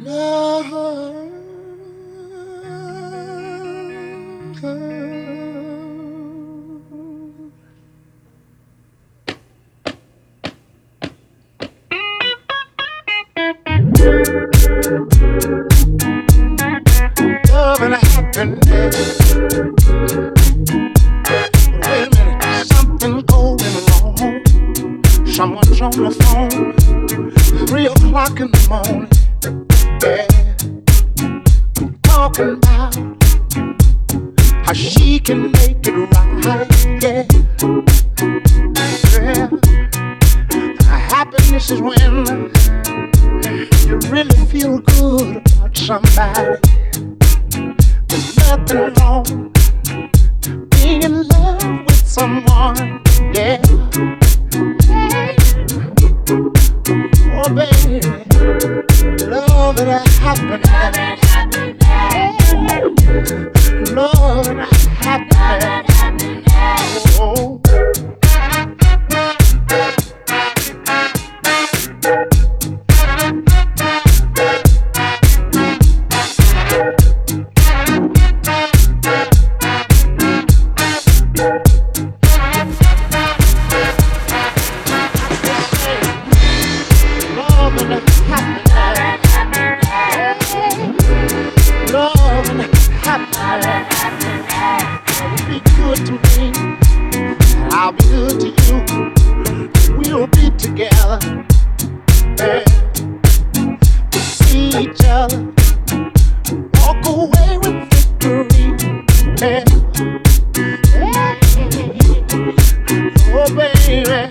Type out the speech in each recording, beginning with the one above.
No. baby.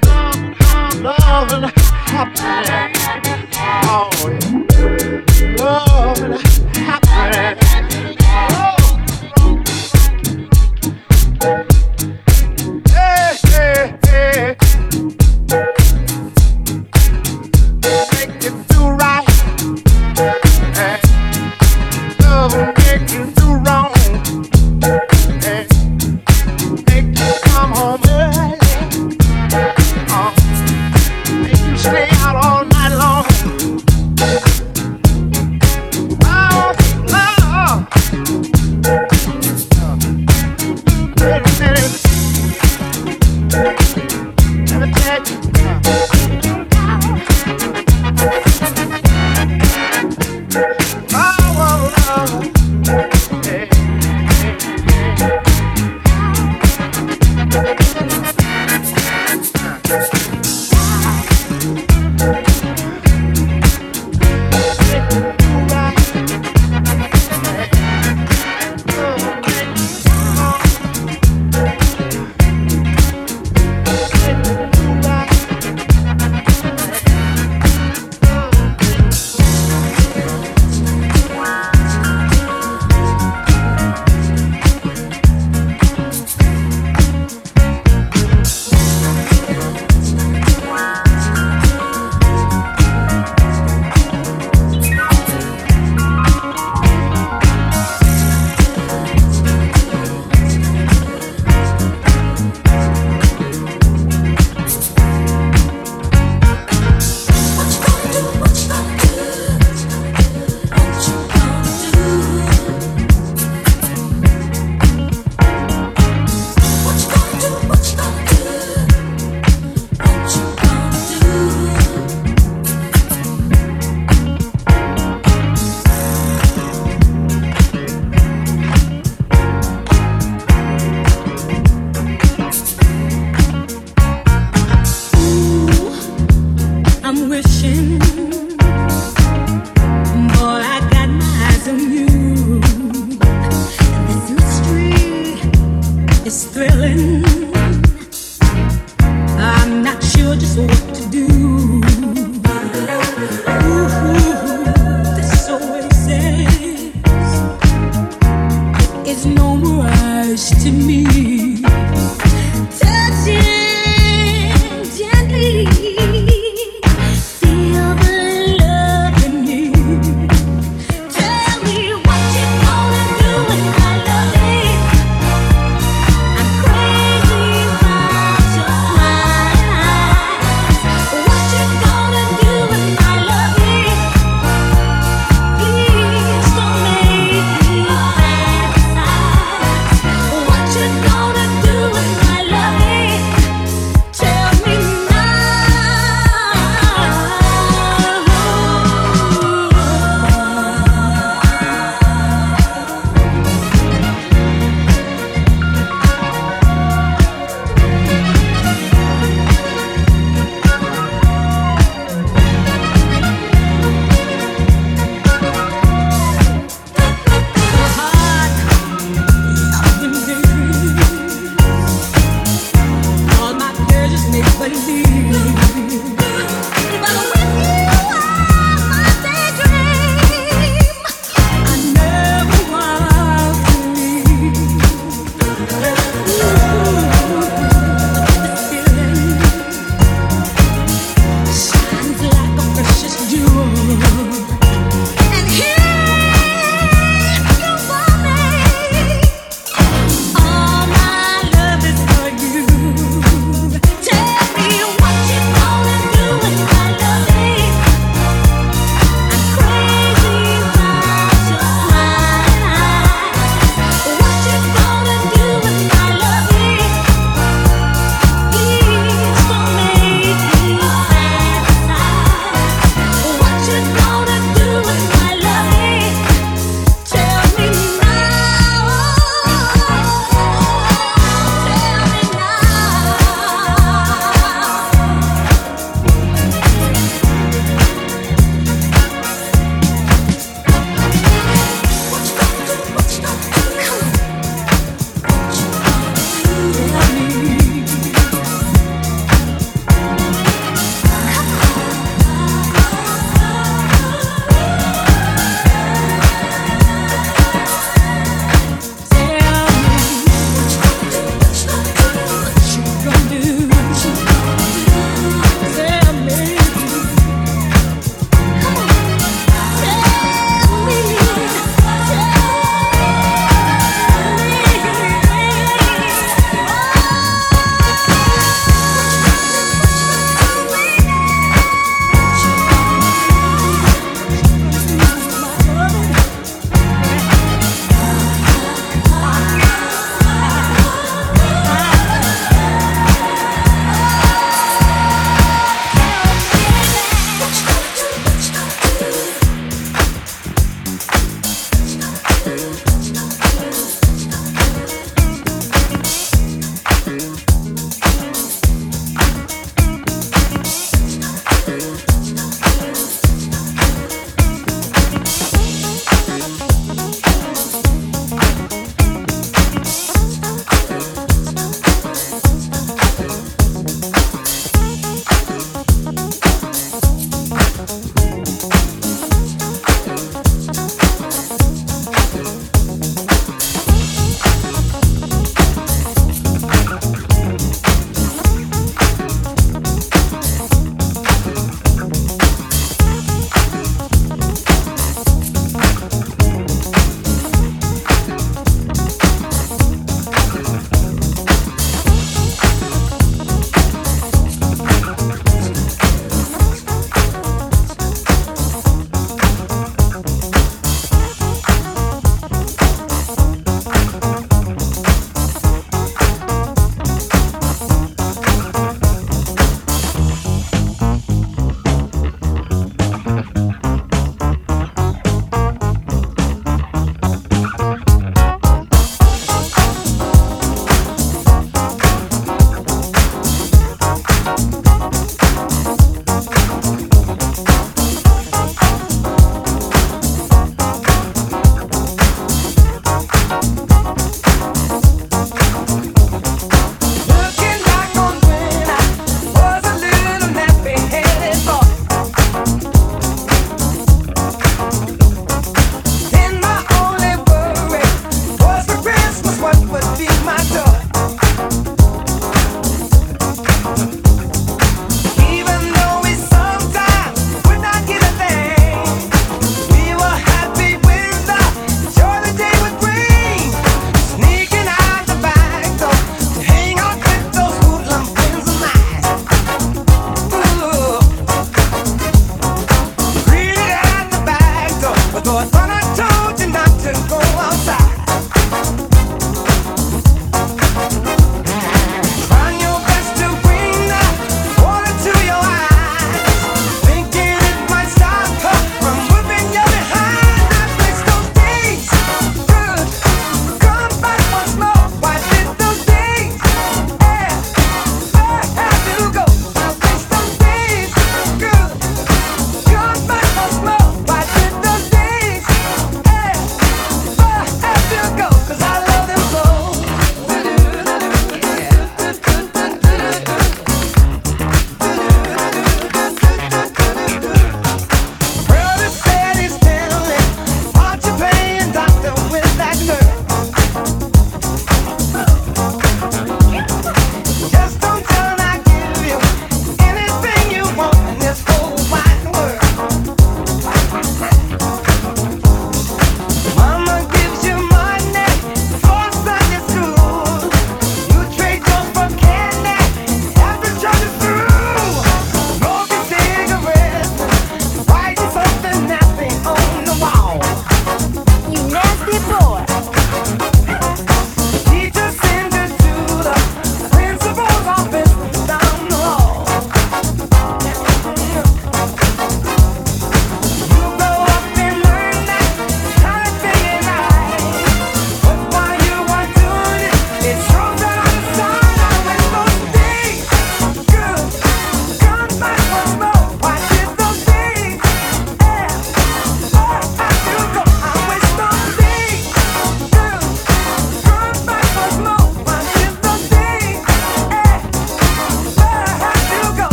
Love and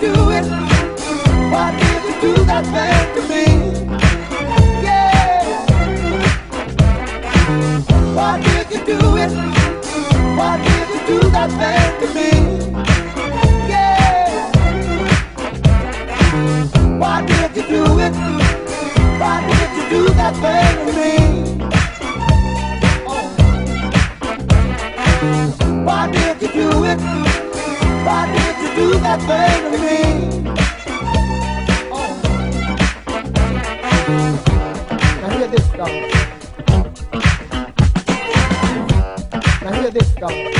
do it? Why did you do that thing to me? Yeah. Why did you do it? Why did you do that thing to me? Yeah. Why did you do it? Why did you do that thing to me? do that thing to me. Oh. Now hear this, dog. Now hear this, dog.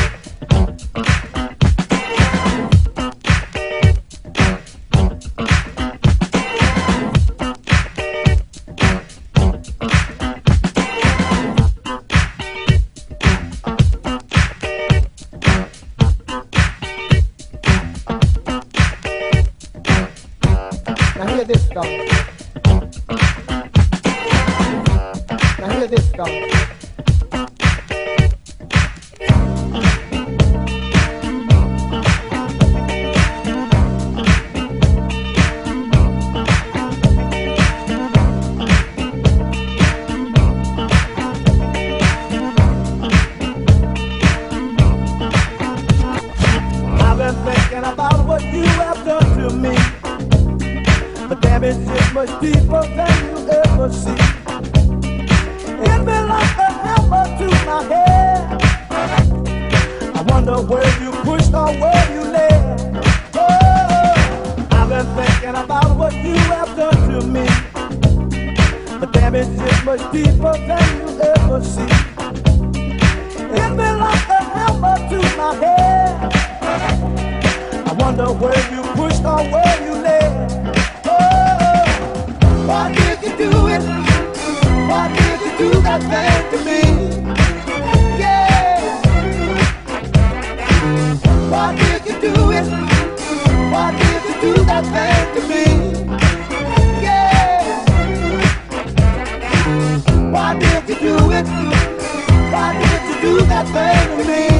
Damage is much deeper than you ever see. Hit me like a hammer to my head. I wonder where you pushed or where you led. Oh, I've been thinking about what you have done to me. The damage is much deeper than you ever see. Hit me like a hammer to my head. I wonder where you pushed or where you led. Why did you do it? Why did you do that thing to me? Yeah. Why did you do it? Why did you do that thing to me? Yeah. Why did you do it? Why did you do that thing to me?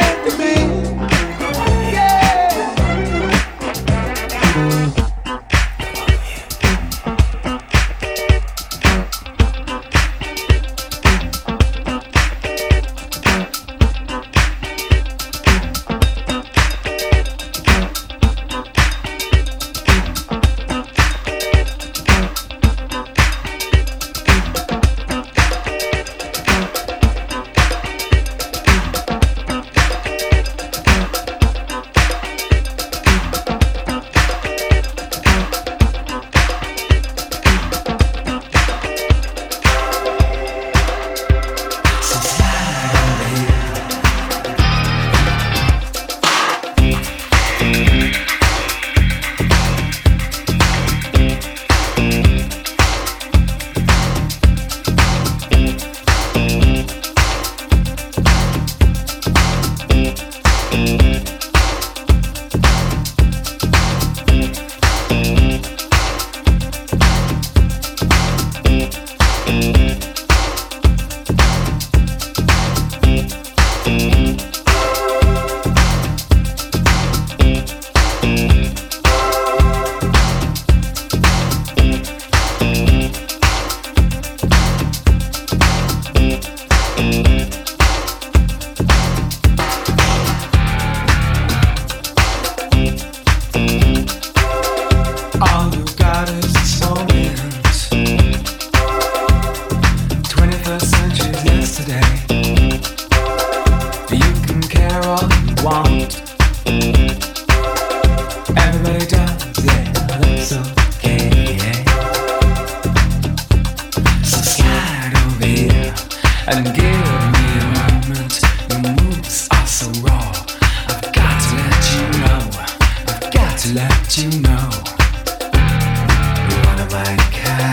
to let you know. One of my kind.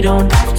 Don't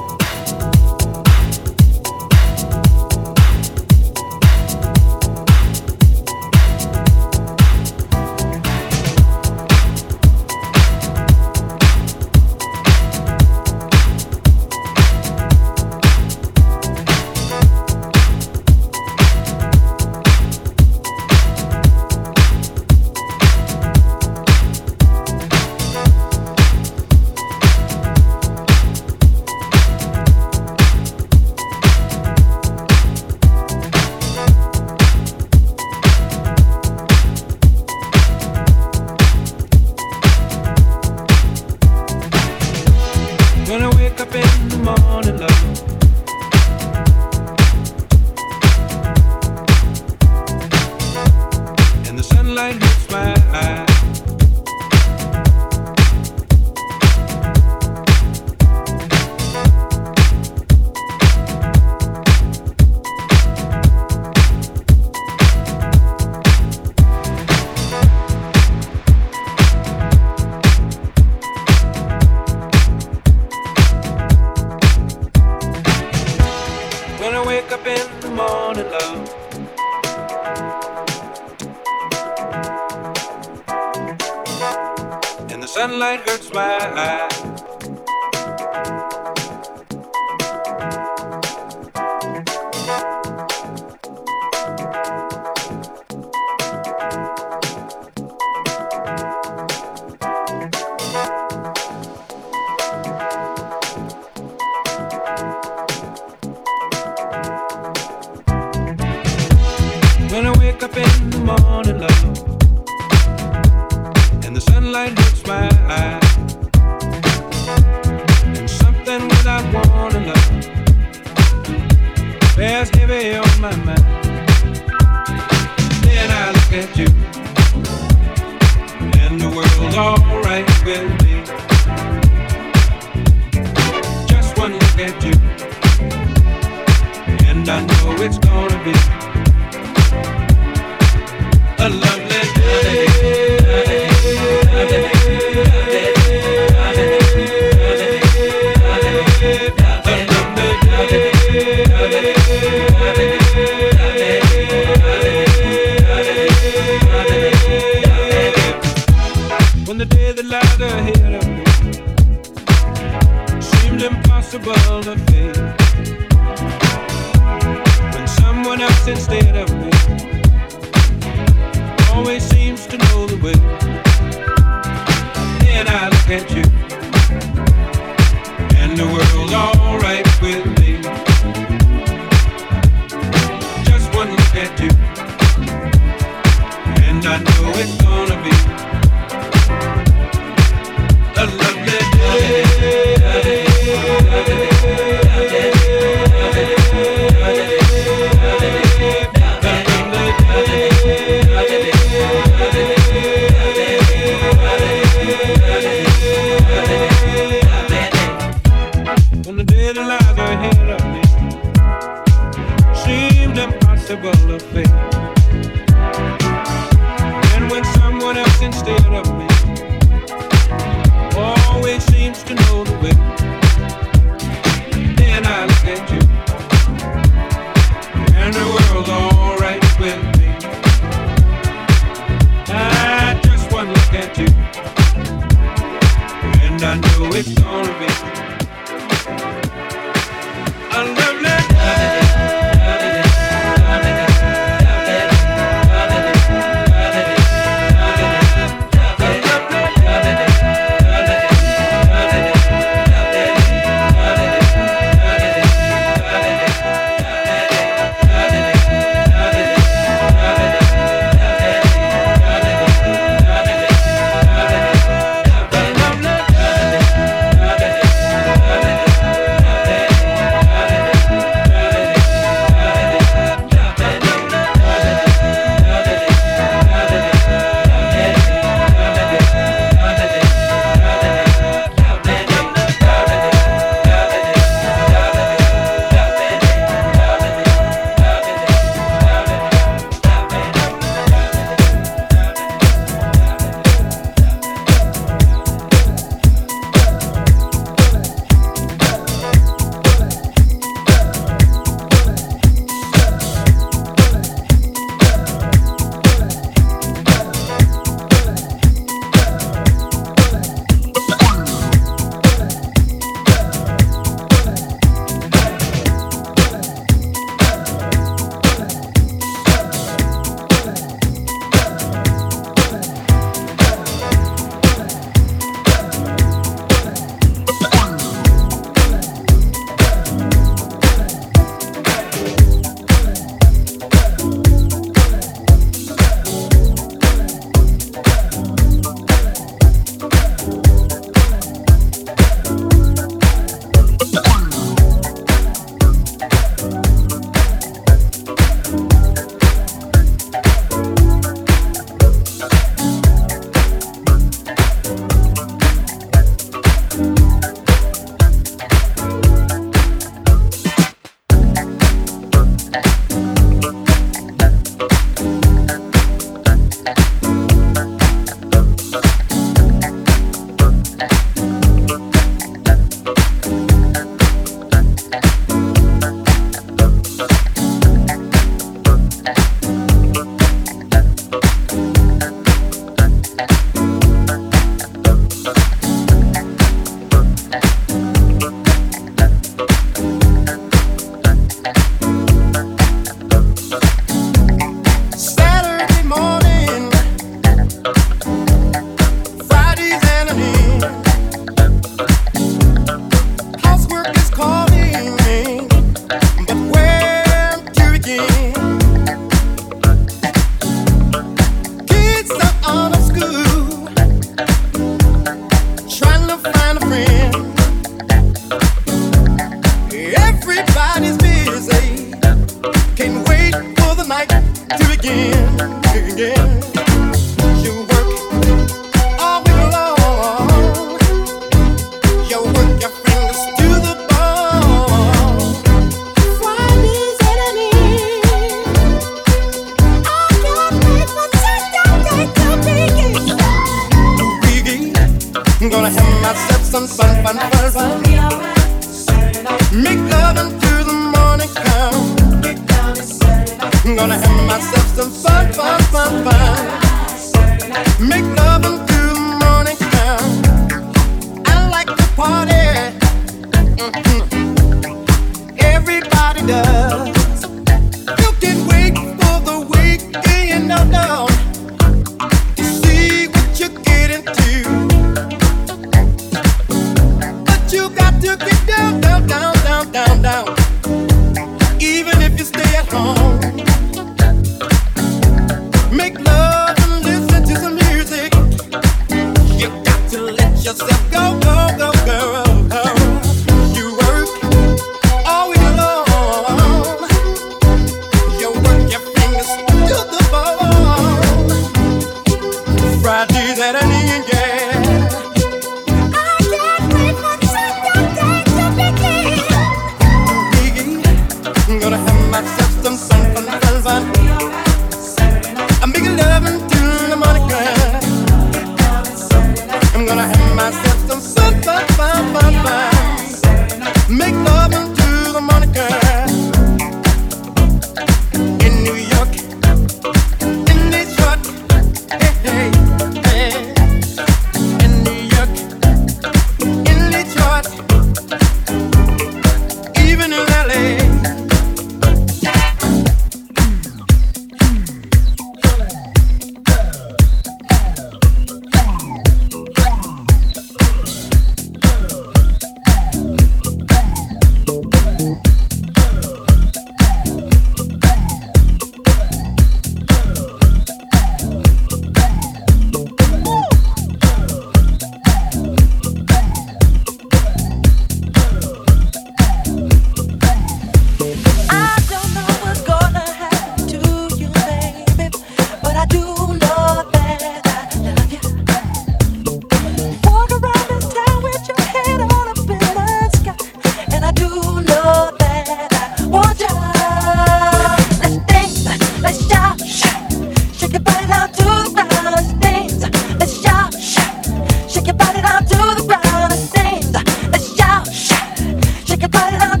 like a pilot.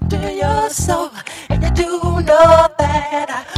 Shake your body down to the ground.